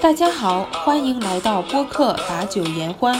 大家好，欢迎来到播客《把酒言欢》，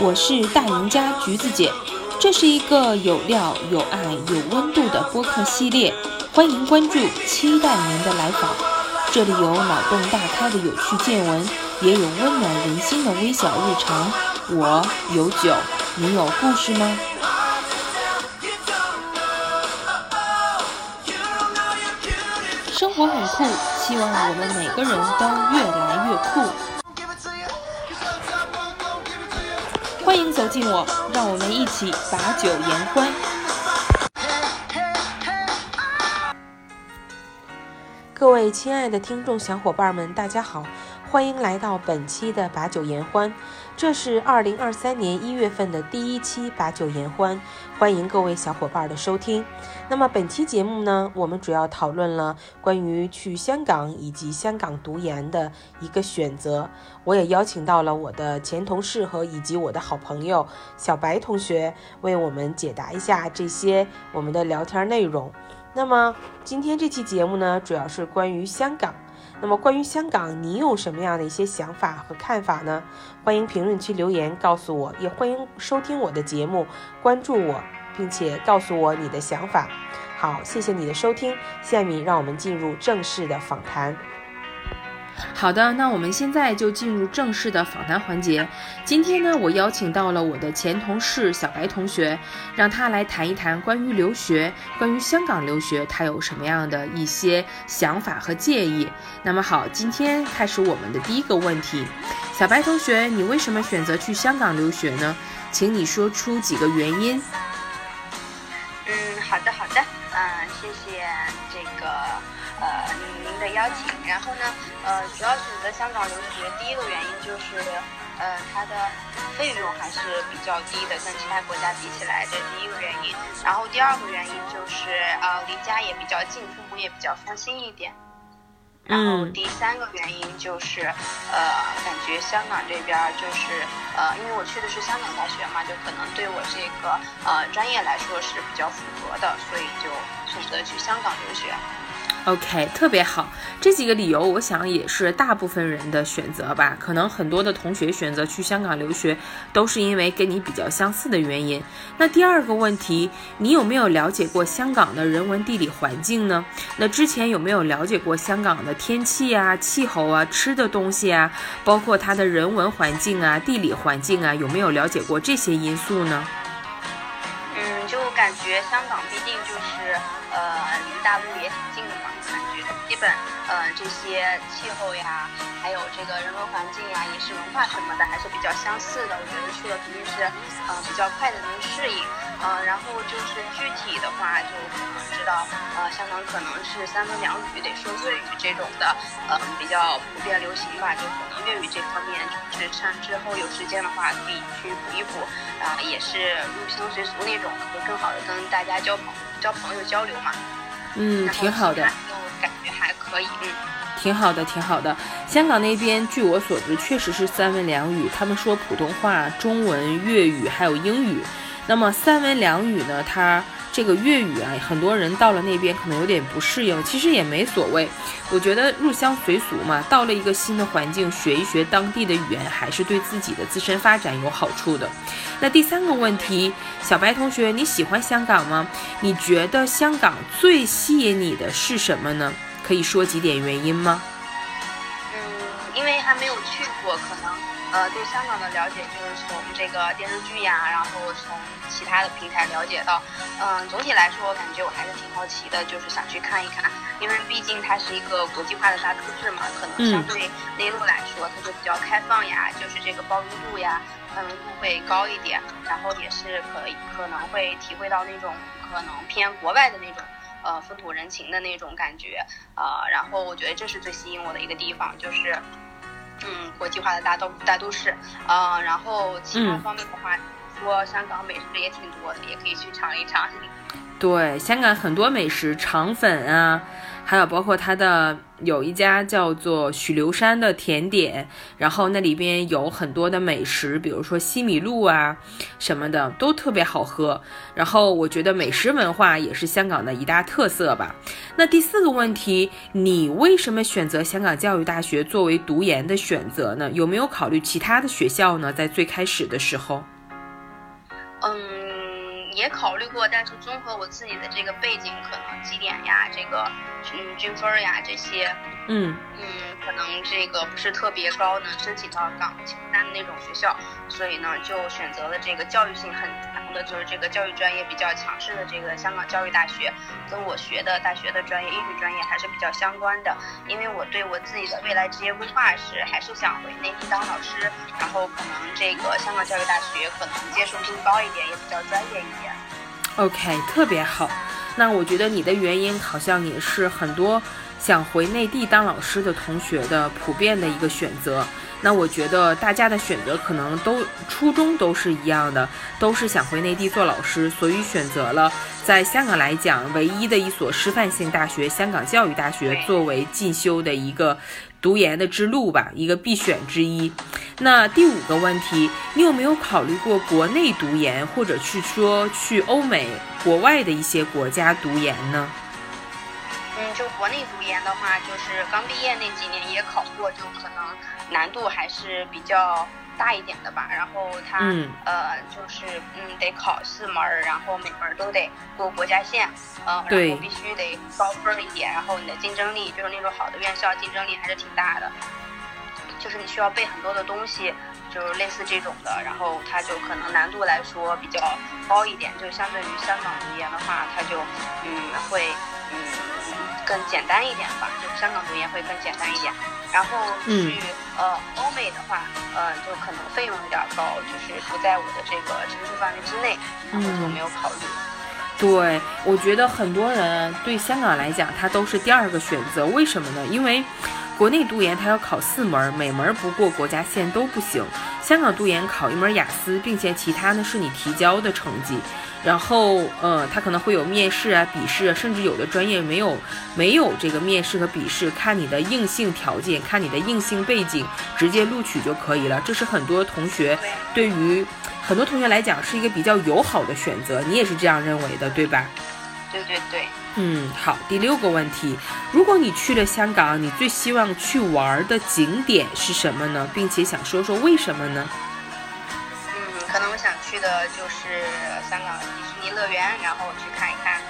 我是大赢家橘子姐。这是一个有料、有爱、有温度的播客系列，欢迎关注，期待您的来访。这里有脑洞大开的有趣见闻。也有温暖人心的微小日常。我有酒，你有故事吗？生活很酷，希望我们每个人都越来越酷。欢迎走进我，让我们一起把酒言欢。各位亲爱的听众小伙伴们，大家好，欢迎来到本期的把酒言欢。这是二零二三年一月份的第一期把酒言欢，欢迎各位小伙伴的收听。那么本期节目呢，我们主要讨论了关于去香港以及香港读研的一个选择。我也邀请到了我的前同事和以及我的好朋友小白同学，为我们解答一下这些我们的聊天内容。那么今天这期节目呢，主要是关于香港。那么关于香港，你有什么样的一些想法和看法呢？欢迎评论区留言告诉我，也欢迎收听我的节目，关注我，并且告诉我你的想法。好，谢谢你的收听，下面让我们进入正式的访谈。好的，那我们现在就进入正式的访谈环节。今天呢，我邀请到了我的前同事小白同学，让他来谈一谈关于留学、关于香港留学，他有什么样的一些想法和建议。那么好，今天开始我们的第一个问题，小白同学，你为什么选择去香港留学呢？请你说出几个原因。嗯，好的，好的，嗯，谢谢邀请。然后呢，呃，主要选择香港留学，第一个原因就是，呃，它的费用还是比较低的，跟其他国家比起来，这第一个原因。然后第二个原因就是，呃，离家也比较近，父母也比较放心一点。然后嗯第三个原因就是，呃，感觉香港这边儿就是，呃，因为我去的是香港大学嘛，就可能对我这个呃专业来说是比较符合的，所以就选择去香港留学。OK，特别好。这几个理由，我想也是大部分人的选择吧。可能很多的同学选择去香港留学，都是因为跟你比较相似的原因。那第二个问题，你有没有了解过香港的人文地理环境呢？那之前有没有了解过香港的天气啊、气候啊、吃的东西啊，包括它的人文环境啊、地理环境啊，有没有了解过这些因素呢？嗯，就感觉香港毕竟就是呃离大陆也挺近的呃这些气候呀，还有这个人文环境呀，饮食文化什么的还是比较相似的。我觉得去了肯定是呃比较快的能适应。呃，然后就是具体的话，就可能知道呃香港可能是三文两语，得说粤语这种的，呃比较普遍流行吧。就可能粤语这方面，就是趁之后有时间的话，可以去补一补。啊、也是入乡随俗那种，会更好的跟大家交朋交朋友交流嘛。嗯，挺好的。嗯。挺好的，挺好的。香港那边，据我所知，确实是三文两语，他们说普通话、中文、粤语还有英语。那么三文两语呢，它这个粤语啊，很多人到了那边可能有点不适应，其实也没所谓。我觉得入乡随俗嘛，到了一个新的环境，学一学当地的语言，还是对自己的自身发展有好处的。那第三个问题，小白同学，你喜欢香港吗？你觉得香港最吸引你的是什么呢？可以说几点原因吗？嗯，因为还没有去过，可能呃对香港的了解就是从这个电视剧呀，然后从其他的平台了解到。嗯、总体来说，我感觉我还是挺好奇的，就是想去看一看，因为毕竟它是一个国际化的大都市嘛，可能相对内陆来说，它就比较开放呀，就是这个包容度呀、宽容度会高一点，然后也是可以可能会体会到那种可能偏国外的那种。呃，风土人情的那种感觉，呃，然后我觉得这是最吸引我的一个地方，就是，嗯，国际化的大都大都市，呃，然后其他嗯方面的话，说香港美食也挺多的，也可以去尝一尝。对，香港很多美食，肠粉啊，还有包括它的有一家叫做许留山的甜点，然后那里边有很多的美食，比如说西米露啊什么的，都特别好喝。然后我觉得美食文化也是香港的一大特色吧。那第四个问题，你为什么选择香港教育大学作为读研的选择呢？有没有考虑其他的学校呢？在最开始的时候，也考虑过，但是综合我自己的这个背景，可能绩点呀，这个嗯均分呀这些，嗯嗯，可能这个不是特别高，能申请到港前三的那种学校，所以呢，就选择了这个教育性很强的，就是这个教育专业比较强势的这个香港教育大学，跟我学的大学的专业英语专业还是比较相关的。因为我对我自己的未来职业规划是，还是想回内地当老师，然后可能这个香港教育大学可能接受度高一点，也比较专业一点。，OK，特别好。那我觉得你的原因好像也是很多想回内地当老师的同学的普遍的一个选择。那我觉得大家的选择可能都初衷都是一样的，都是想回内地做老师，所以选择了在香港来讲唯一的一所师范性大学——香港教育大学作为进修的一个读研的之路吧，一个必选之一。那第五个问题，你有没有考虑过国内读研，或者去说去欧美、国外的一些国家读研呢？嗯，就国内读研的话，就是刚毕业那几年也考过，就可能难度还是比较大一点的吧。然后它、嗯呃就是嗯得考四门儿，然后每门儿都得过国家线，嗯、对然后必须得高分儿一点，然后你的竞争力就是那种好的院校竞争力还是挺大的。就是你需要背很多的东西，就是类似这种的，然后它就可能难度来说比较高一点，就相对于香港读研的话，它就嗯会嗯更简单一点吧，就香港读研会更简单一点。然后嗯去、呃欧美的话，呃就可能费用有点高，就是不在我的这个承受范围之内，然后就没有考虑。对，我觉得很多人对香港来讲，它都是第二个选择。为什么呢？因为国内读研它要考四门，每门不过国家线都不行。香港读研考一门雅思，并且其他呢是你提交的成绩。然后，呃，他可能会有面试啊、笔试啊，甚至有的专业没有没有这个面试和笔试，看你的硬性条件，看你的硬性背景，直接录取就可以了。这是很多同学对于很多同学来讲是一个比较友好的选择，你也是这样认为的，对吧？对对对。嗯，好。第六个问题，如果你去了香港，你最希望去玩的景点是什么呢？并且想说说为什么呢？嗯，可能我想去的就是香港迪士尼乐园，然后去看一看，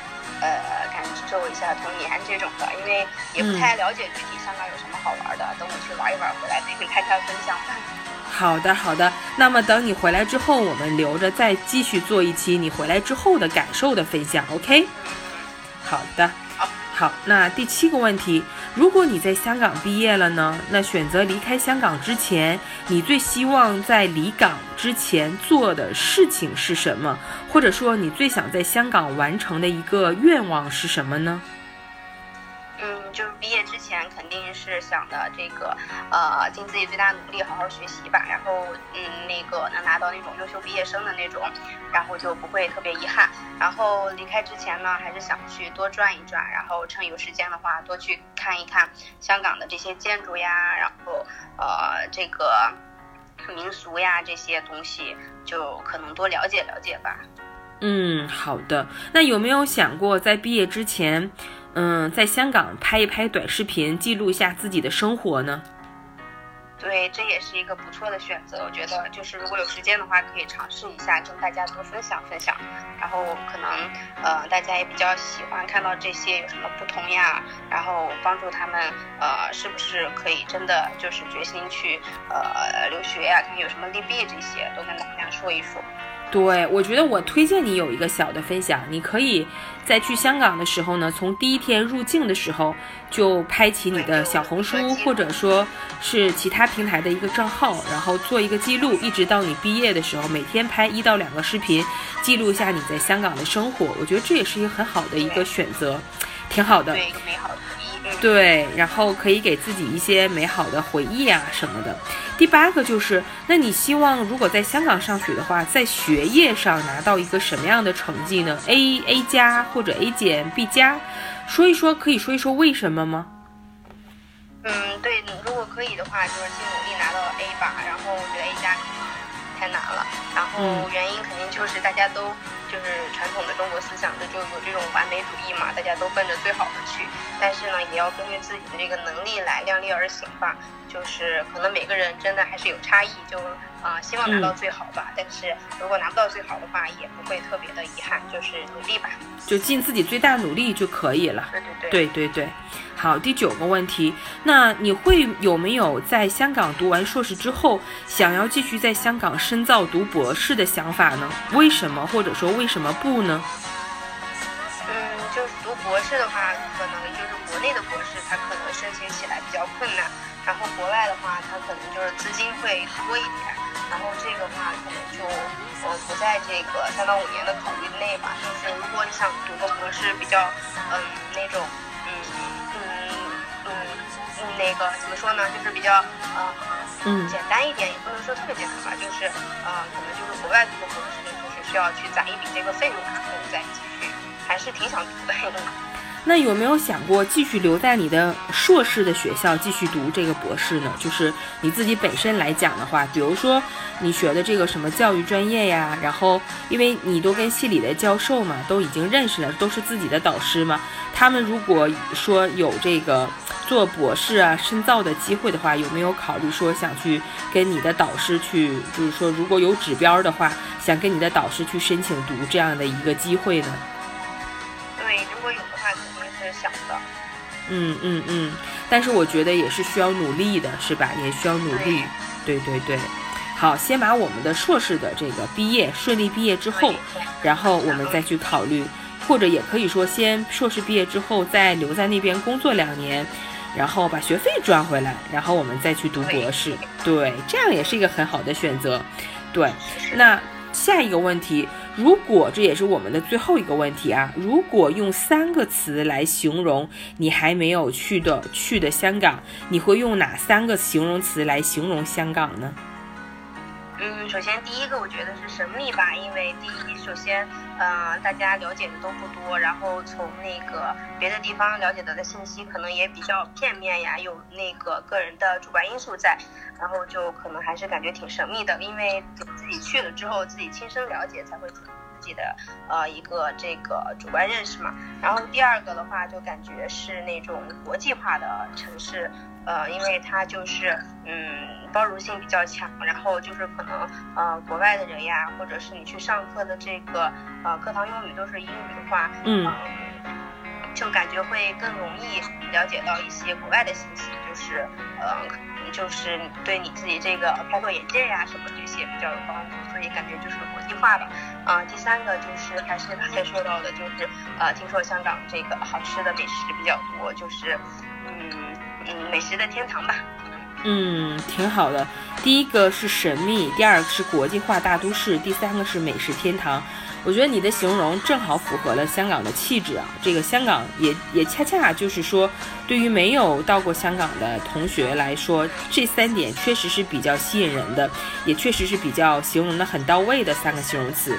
呃，感受一下童年这种的，因为也不太了解具体香港有什么好玩的，等我去玩一玩回来再跟大家分享吧。好的，好的。那么等你回来之后，我们留着再继续做一期你回来之后的感受的分享，OK？好的，好，好。那第七个问题，如果你在香港毕业了呢？那选择离开香港之前，你最希望在离港之前做的事情是什么？或者说，你最想在香港完成的一个愿望是什么呢？嗯，就是毕业肯定是想的这个，呃，尽自己最大努力好好学习吧，然后嗯，那个能拿到那种优秀毕业生的那种，然后就不会特别遗憾。然后离开之前呢，还是想去多转一转，然后趁有时间的话，多去看一看香港的这些建筑呀，然后呃这个民俗呀这些东西，就可能多了解了解吧。嗯，好的。那有没有想过在毕业之前，嗯，在香港拍一拍短视频，记录一下自己的生活呢？对，这也是一个不错的选择。我觉得，就是如果有时间的话，可以尝试一下，跟大家多分享分享。然后可能，呃，大家也比较喜欢看到这些有什么不同呀，然后帮助他们，呃，是不是可以真的就是决心去呃留学呀？看有什么利弊这些，都跟大家说一说。对，我觉得我推荐你有一个小的分享，你可以在去香港的时候呢，从第一天入境的时候就拍起你的小红书，或者说是其他平台的一个账号，然后做一个记录，一直到你毕业的时候，每天拍一到两个视频，记录一下你在香港的生活。我觉得这也是一个很好的一个选择，挺好的。对，然后可以给自己一些美好的回忆啊什么的。第八个就是，那你希望如果在香港上学的话，在学业上拿到一个什么样的成绩呢？A A 加或者 A 减 B 加，说一说，可以说一说为什么吗？嗯，对，如果可以的话，就是尽努力拿到 A 吧。然后我觉得 A 加太难了。然后嗯原因肯定就是大家都就是传统的中国思想的就有这种完美主义嘛，大家都奔着最好的去。但是呢，也要根据自己的这个能力来量力而行吧。就是可能每个人真的还是有差异，就啊、呃希望拿到嗯最好吧。但是如果拿不到最好的话，也不会特别的遗憾，就是努力吧。就尽自己最大努力就可以了。对对对。对对对，好，第九个问题，那你会有没有在香港读完硕士之后，想要继续在香港深造读博士的想法呢？为什么，或者说为什么不呢？嗯，就是读博士的话，可能就是国内的博士，他可能申请起来比较困难，然后国外的话，他可能就是资金会多一点，然后这个话可能就呃不在这个三到五年的考虑内吧。就是如果你想读个博士，比较嗯那种嗯嗯嗯嗯那个怎么说呢，就是比较呃嗯简单一点，也不能说特别简单吧，就是呃可能就是国外读的博士，就是需要去攒一笔这个费用，然后再继续，还是挺想读的。那有没有想过继续留在你的硕士的学校继续读这个博士呢？就是你自己本身来讲的话，比如说你学的这个什么教育专业呀，然后因为你都跟系里的教授嘛都已经认识了，都是自己的导师嘛，他们如果说有这个做博士啊深造的机会的话，有没有考虑说想去跟你的导师去，就是说如果有指标的话，想跟你的导师去申请读这样的一个机会呢？嗯嗯嗯，但是我觉得也是需要努力的，是吧？也需要努力。对对对，好，先把我们的硕士的这个毕业顺利毕业之后，然后我们再去考虑，或者也可以说先硕士毕业之后再留在那边工作两年，然后把学费赚回来，然后我们再去读博士。对，这样也是一个很好的选择。对，那下一个问题，如果这也是我们的最后一个问题啊，如果用三个词来形容你还没有去的去的香港，你会用哪三个形容词来形容香港呢？嗯，首先第一个我觉得是神秘吧，因为第一，首先，呃，大家了解的都不多，然后从那个别的地方了解到的信息可能也比较片面呀，有那个个人的主观因素在，然后就可能还是感觉挺神秘的，因为自己去了之后，自己亲身了解才会自己的呃一个这个主观认识嘛。然后第二个的话，就感觉是那种国际化的城市，呃，因为它就是嗯包容性比较强，然后就是可能呃国外的人呀，或者是你去上课的这个呃课堂用语都是英语的话，嗯呃就感觉会更容易了解到一些国外的信息，就是呃就是对你自己这个开拓眼界呀什么这些比较有帮助，所以感觉就是国际化吧。啊、第三个就是还是刚才说到的，就是呃，听说香港这个好吃的美食比较多，就是嗯嗯美食的天堂吧。嗯，挺好的。第一个是神秘，第二个是国际化大都市，第三个是美食天堂。我觉得你的形容正好符合了香港的气质啊。这个香港也也恰恰就是说，对于没有到过香港的同学来说，这三点确实是比较吸引人的，也确实是比较形容的很到位的三个形容词。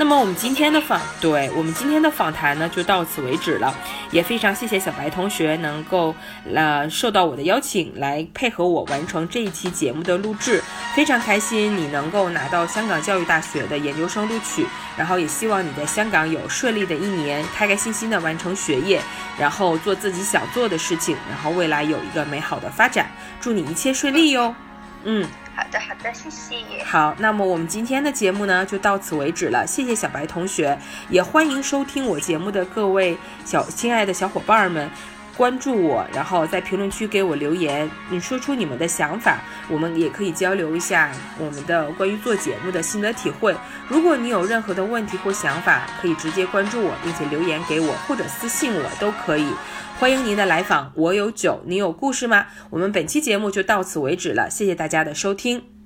那么我们今天的访，对我们今天的访谈呢，就到此为止了。也非常谢谢小白同学能够呃受到我的邀请来配合我完成这一期节目的录制，非常开心你能够拿到香港教育大学的研究生录取，然后也希望你在香港有顺利的一年，开开心心的完成学业，然后做自己想做的事情，然后未来有一个美好的发展，祝你一切顺利哟。嗯。好的，好的，谢谢。好，那么我们今天的节目呢就到此为止了，谢谢小白同学，也欢迎收听我节目的各位小亲爱的小伙伴们。关注我，然后在评论区给我留言，你说出你们的想法，我们也可以交流一下我们的关于做节目的心得体会。如果你有任何的问题或想法，可以直接关注我，并且留言给我，或者私信我都可以。欢迎您的来访，我有酒，你有故事吗？我们本期节目就到此为止了，谢谢大家的收听。